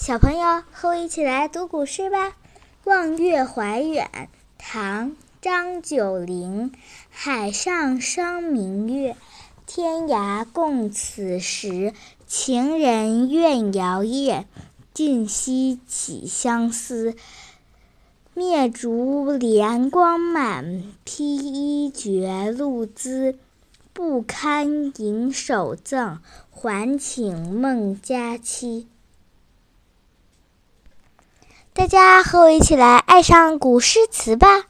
小朋友，和我一起来读古诗吧。《望月怀远》唐·张九龄，海上生明月，天涯共此时。情人怨遥夜，竟夕起相思。灭烛怜光满，披衣觉露滋。不堪盈手赠，还请孟佳期。大家和我一起来爱上古诗词吧。